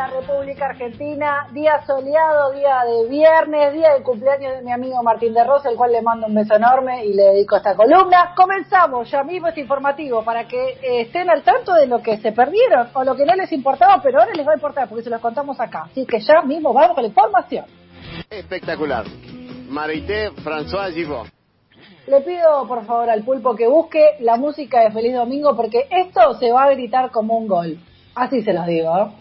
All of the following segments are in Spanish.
la República Argentina, día soleado, día de viernes, día de cumpleaños de mi amigo Martín de Rosa, el cual le mando un beso enorme y le dedico esta columna. Comenzamos ya mismo este informativo para que eh, estén al tanto de lo que se perdieron o lo que no les importaba, pero ahora les va a importar porque se los contamos acá. Así que ya mismo vamos con la información. Espectacular. Marité François Givot. Le pido por favor al pulpo que busque la música de Feliz Domingo porque esto se va a gritar como un gol. Así se los digo.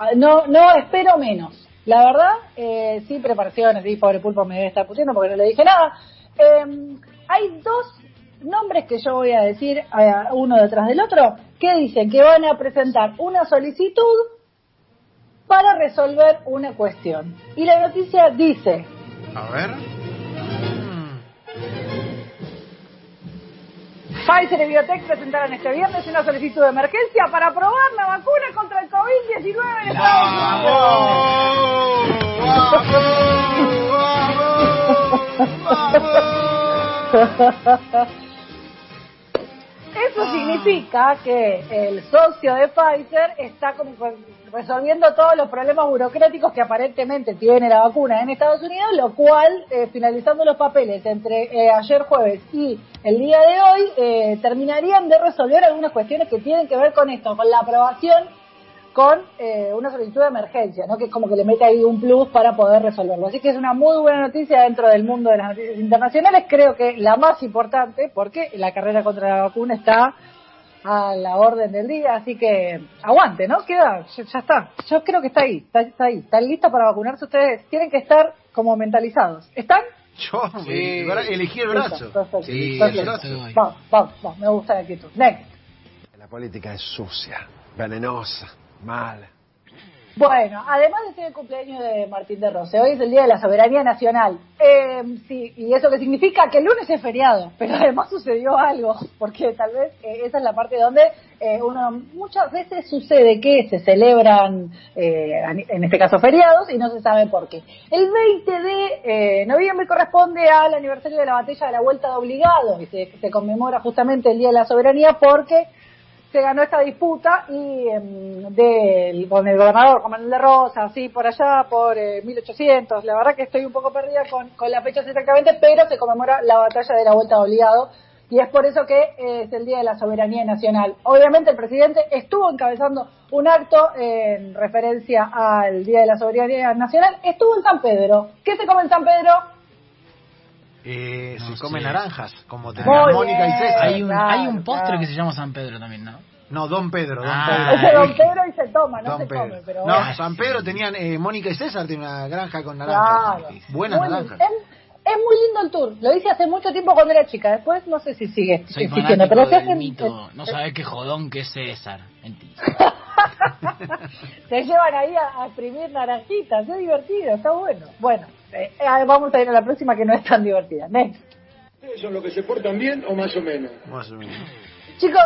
Ah, No, no espero menos. La verdad, eh, sí, preparaciones, sí, pobre pulpo me debe estar pusiendo porque no le dije nada. Eh, hay dos nombres que yo voy a decir eh, uno detrás del otro que dicen que van a presentar una solicitud para resolver una cuestión. Y la noticia dice, A ver. Pfizer y Biotech presentarán este viernes una solicitud de emergencia para probar la vacuna contra el COVID-19 en Estados Unidos. Eso significa que el socio de Pfizer está como resolviendo todos los problemas burocráticos que aparentemente tiene la vacuna en Estados Unidos, lo cual, eh, finalizando los papeles entre eh, ayer jueves y el día de hoy, eh, terminarían de resolver algunas cuestiones que tienen que ver con esto, con la aprobación con eh, una solicitud de emergencia, ¿no? que es como que le mete ahí un plus para poder resolverlo. Así que es una muy buena noticia dentro del mundo de las noticias internacionales, creo que la más importante, porque la carrera contra la vacuna está a la orden del día, así que aguante, ¿no? Queda, ya, ya está. Yo creo que está ahí, está, está ahí. ¿Están listos para vacunarse ustedes? Tienen que estar como mentalizados. ¿Están? Yo Sí. me- elegí el brazo. Listo, perfecto, Sí, perfecto. el brazo. Vamos, vamos, vamos, me gusta la actitud. Next. La política es sucia, venenosa, mala. Bueno, además de ser el cumpleaños de Martín de Rose, hoy es el Día de la Soberanía Nacional. Eh, sí, y eso que significa que el lunes es feriado, pero además sucedió algo, porque tal vez eh, esa es la parte donde eh, uno muchas veces sucede que se celebran, eh, en este caso feriados, y no se sabe por qué. El 20 de eh, noviembre corresponde al aniversario de la batalla de la Vuelta de Obligado, y se, se conmemora justamente el Día de la Soberanía porque se ganó esta disputa y em, del- con el gobernador Juan Manuel de Rosa, así por allá, por eh, 1800. La verdad que estoy un poco perdida con, con las fechas exactamente, pero se conmemora la batalla de la Vuelta de Obligado y es por eso que eh, es el Día de la Soberanía Nacional. Obviamente el presidente estuvo encabezando un acto en referencia al Día de la Soberanía Nacional, estuvo en San Pedro. ¿Qué se come en San Pedro? Eh, No se come sé. naranjas, como Muy tenían Mónica y bien. César. Hay un, Claro, hay un postre claro. que se llama San Pedro también, ¿no? No, Don Pedro, Don Ah, Ese Pedro. Don Pedro y se toma, no Don se Pedro. come, pero no, bueno. San Pedro tenían eh, Mónica y César tiene una granja con naranjas. Claro. Buenas Muy- naranjas. Es, es muy lindo el tour. Lo hice hace mucho tiempo cuando era chica. Después no sé si sigue Soy existiendo. Pero del hacen- mito. No sabés qué jodón que es César. Mentira. se llevan ahí a, a exprimir naranjitas. Es divertido, está bueno. Bueno, eh, eh, vamos a ir a la próxima que no es tan divertida. Next. ¿Son los que se portan bien o más o menos? Más o menos. Chicos,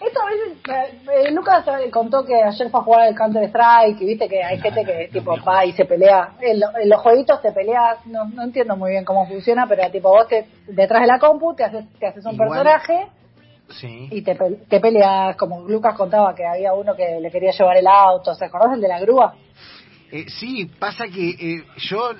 esto a veces, eh, Lucas eh, contó que ayer fue a jugar el Counter Strike y viste que hay gente que tipo va y se pelea. En, lo- en los jueguitos te peleas, no, no entiendo muy bien cómo funciona, pero tipo vos te, detrás de la compu te haces, te haces un Igual. personaje Sí. y te, te peleas, como Lucas contaba que había uno que le quería llevar el auto, ¿se acordás el de la grúa? Eh, sí, pasa que eh, yo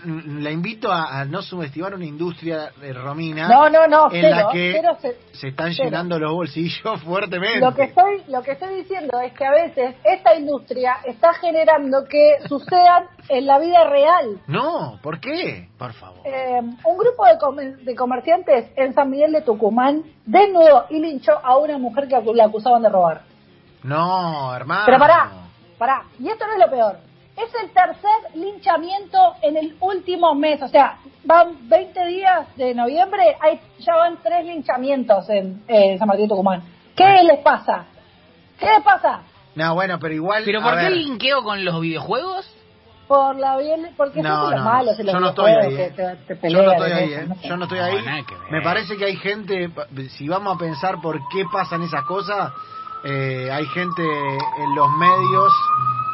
la invito a, a no subestimar una industria de Romina No, no, no, en cero, la que cero, se están cero. llenando los bolsillos fuertemente. Lo que estoy, lo que estoy diciendo es que a veces esta industria está generando que sucedan en la vida real. No, ¿por qué? Por favor. Eh, un grupo de, comer- de comerciantes en San Miguel de Tucumán desnudó y linchó a una mujer que la acusaban de robar. No, hermano. Pero pará, pará, y esto no es lo peor. Es el tercer linchamiento en el último mes, o sea, van 20 días de noviembre, hay, ya van tres linchamientos en eh, San Martín de Tucumán. ¿Qué les pasa? ¿Qué les pasa? No, bueno, pero igual. ¿Pero por qué ver, el linkeo con los videojuegos? Por la bien, porque No, son los no, malos en los yo no estoy ahí, que eh. te- te Yo no estoy ahí, ¿eh? no sé. Yo no estoy ahí. Me parece que hay gente, si vamos a pensar por qué pasan esas cosas, eh, hay gente en los medios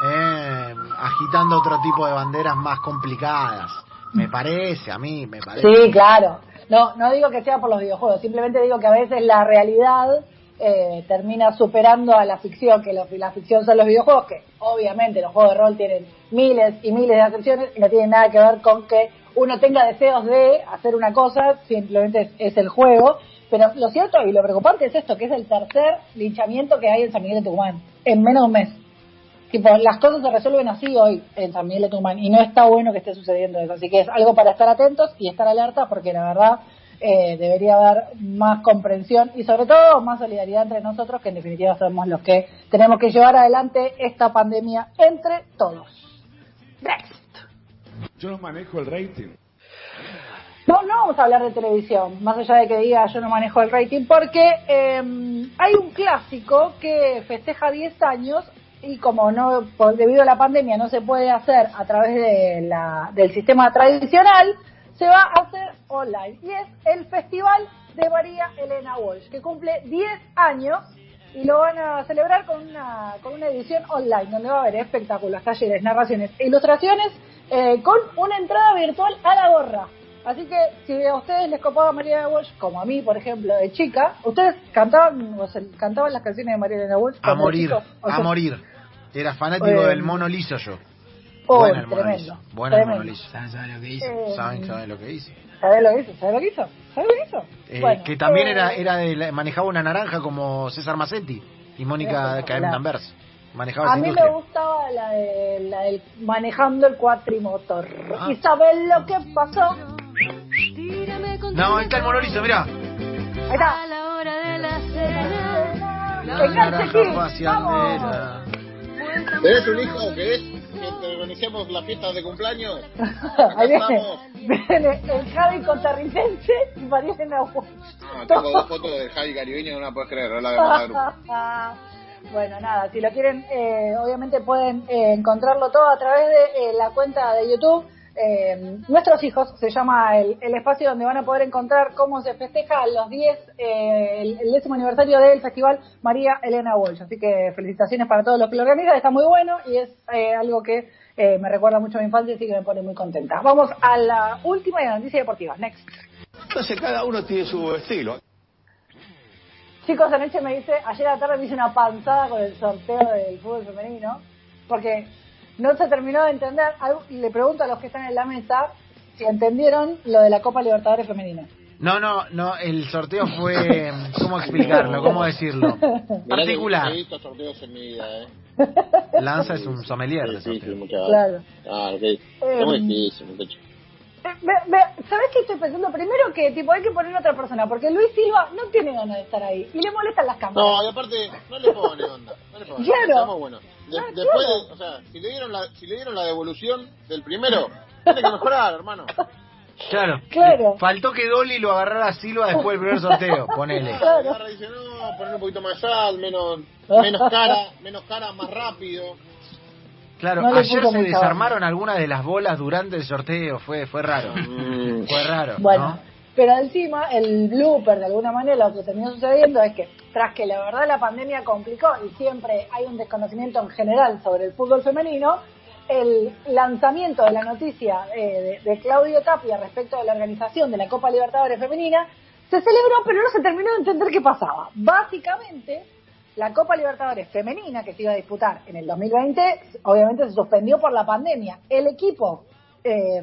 eh, agitando otro tipo de banderas más complicadas. Me parece, a mí, me parece. Sí, claro. No, no digo que sea por los videojuegos, simplemente digo que a veces la realidad eh, termina superando a la ficción, que lo- la ficción son los videojuegos, que obviamente los juegos de rol tienen miles y miles de acepciones y no tienen nada que ver con que uno tenga deseos de hacer una cosa, simplemente es, es el juego. Pero lo cierto y lo preocupante es esto, que es el tercer linchamiento que hay en San Miguel de Tucumán, en menos de un mes. Tipo, las cosas se resuelven así hoy en San Miguel de Tucumán y no está bueno que esté sucediendo eso. Así que es algo para estar atentos y estar alerta porque la verdad eh, debería haber más comprensión y sobre todo más solidaridad entre nosotros que en definitiva somos los que tenemos que llevar adelante esta pandemia entre todos. Next. Yo no manejo el rating. No, no vamos a hablar de televisión, más allá de que diga yo no manejo el rating, porque eh, hay un clásico que festeja 10 años y como no por- debido a la pandemia no se puede hacer a través de la, del sistema tradicional, se va a hacer online. Y es el Festival de María Elena Walsh, que cumple 10 años y lo van a celebrar con una, con una edición online, donde va a haber espectáculos, talleres, narraciones e ilustraciones eh, con una entrada virtual a la gorra. Así que si a ustedes les copaba María Walsh, como a mí, por ejemplo, de chica, ¿ustedes cantaban o se- cantaban las canciones de María Elena Walsh? A morir? O a sea, morir. Era fanático Eh, del mono liso yo. oh, Buena el mono tremendo, liso. Buena el mono liso. ¿Sabes sabes lo que hizo? Eh, ¿Saben, saben lo que hice? ¿Sabés lo que hizo? ¿Sabés lo que hizo? ¿Sabés lo que hizo? Eh, Bueno, que también eh, era, era de la- manejaba una naranja como César Macetti y Mónica. Caem Danvers. Manejaba A mí industria. me gustaba la, de, la del manejando el cuatrimotor. Ah. ¿Y sabes lo que pasó? No, ahí está el mono liso, mirá. Ahí está. A la hora de la cena. La. ¿Tenés un hijo que es que organizamos las fiestas de cumpleaños? Ahí viene, estamos. viene el Javi costarricense y María Elena Walsh. Ah, tengo dos fotos del Javi caribeño, no la puedes creer, es la de bueno, nada, si lo quieren, eh, obviamente pueden eh, encontrarlo todo a través de eh, la cuenta de YouTube. Eh, Nuestros hijos se llama el, el espacio donde van a poder encontrar cómo se festeja los 10, eh, el, el décimo aniversario del Festival María Elena Walsh. Así que felicitaciones para todos los que lo organizan, está muy bueno y es eh, algo que eh, me recuerda mucho a mi infancia, así que me pone muy contenta. Vamos a la última y la noticia deportiva. Next. Entonces cada uno tiene su estilo. Chicos, anoche me dice, ayer a la tarde me hice una panzada con el sorteo del fútbol femenino, porque no se terminó de entender. Algo- Le pregunto a los que están en la mesa si entendieron lo de la Copa Libertadores Femenina. No, no, no, el sorteo fue, ¿cómo explicarlo? ¿Cómo decirlo? Particular. He visto sorteos en mi vida, ¿eh? Lanza es un sommelier de Sí, sí, sorteo. Claro. Ah, ok. Es muy Em, difícil, muchacho. Eh, ¿Sabés qué estoy pensando? Primero que tipo hay que poner a otra persona, porque Luis Silva no tiene ganas de estar ahí y le molestan las cámaras. No, y aparte, no le pone onda. No le pone Claro. De- Ah, después, claro. de, o sea, si le, dieron la, si le dieron la devolución del primero, tiene que mejorar, hermano. Claro. Claro. Faltó que Dolly lo agarrara a Silva después del primer sorteo, ponele. Claro. Agarra y dice, no, poner un poquito más sal, menos, menos cara, menos cara, más rápido. Claro, No ayer se desarmaron algunas de las bolas durante el sorteo, fue fue raro. Mm. Fue raro, Bueno, ¿no? pero encima el blooper de alguna manera lo que terminó sucediendo es que tras que la verdad la pandemia complicó y siempre hay un desconocimiento en general sobre el fútbol femenino, el lanzamiento de la noticia eh, de, de Claudio Tapia respecto de la organización de la Copa Libertadores Femenina se celebró pero no se terminó de entender qué pasaba. Básicamente, la Copa Libertadores Femenina que se iba a disputar en el 2020 obviamente se suspendió por la pandemia. El equipo... eh,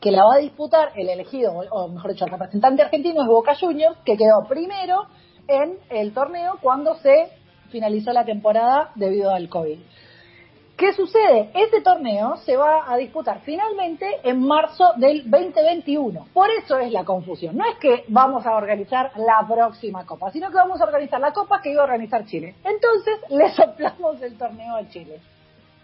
que la va a disputar el elegido, o mejor dicho, el representante argentino es Boca Juniors, que quedó primero en el torneo cuando se finalizó la temporada debido al COVID. ¿Qué sucede? Este torneo se va a disputar finalmente en marzo del 2021. Por eso es la confusión. No es que vamos a organizar la próxima copa, sino que vamos a organizar la copa que iba a organizar Chile. Entonces le soplamos el torneo a Chile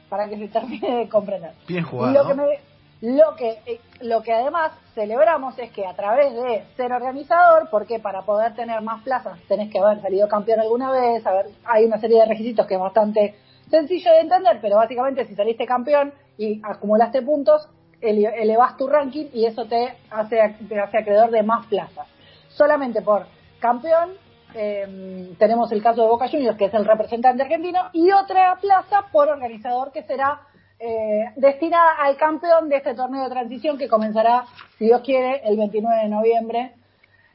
para que se termine de comprender. Bien jugado. lo que, me- lo, que, eh, lo que además celebramos es que a través de ser organizador, porque para poder tener más plazas tenés que haber salido campeón alguna vez, a ver, hay una serie de requisitos que es bastante sencillo de entender, pero básicamente si saliste campeón y acumulaste puntos, ele- elevas tu ranking y eso te hace, te hace acreedor de más plazas. Solamente por campeón eh, tenemos el caso de Boca Juniors, que es el representante argentino, y otra plaza por organizador que será eh, destinada al campeón de este torneo de transición que comenzará, si Dios quiere, el 29 de noviembre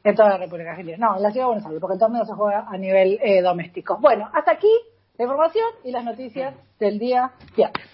En toda la República Argentina. No, en la ciudad de Buenos Aires, porque el torneo se juega a nivel eh, doméstico. Bueno, hasta aquí la información y las noticias del día viernes.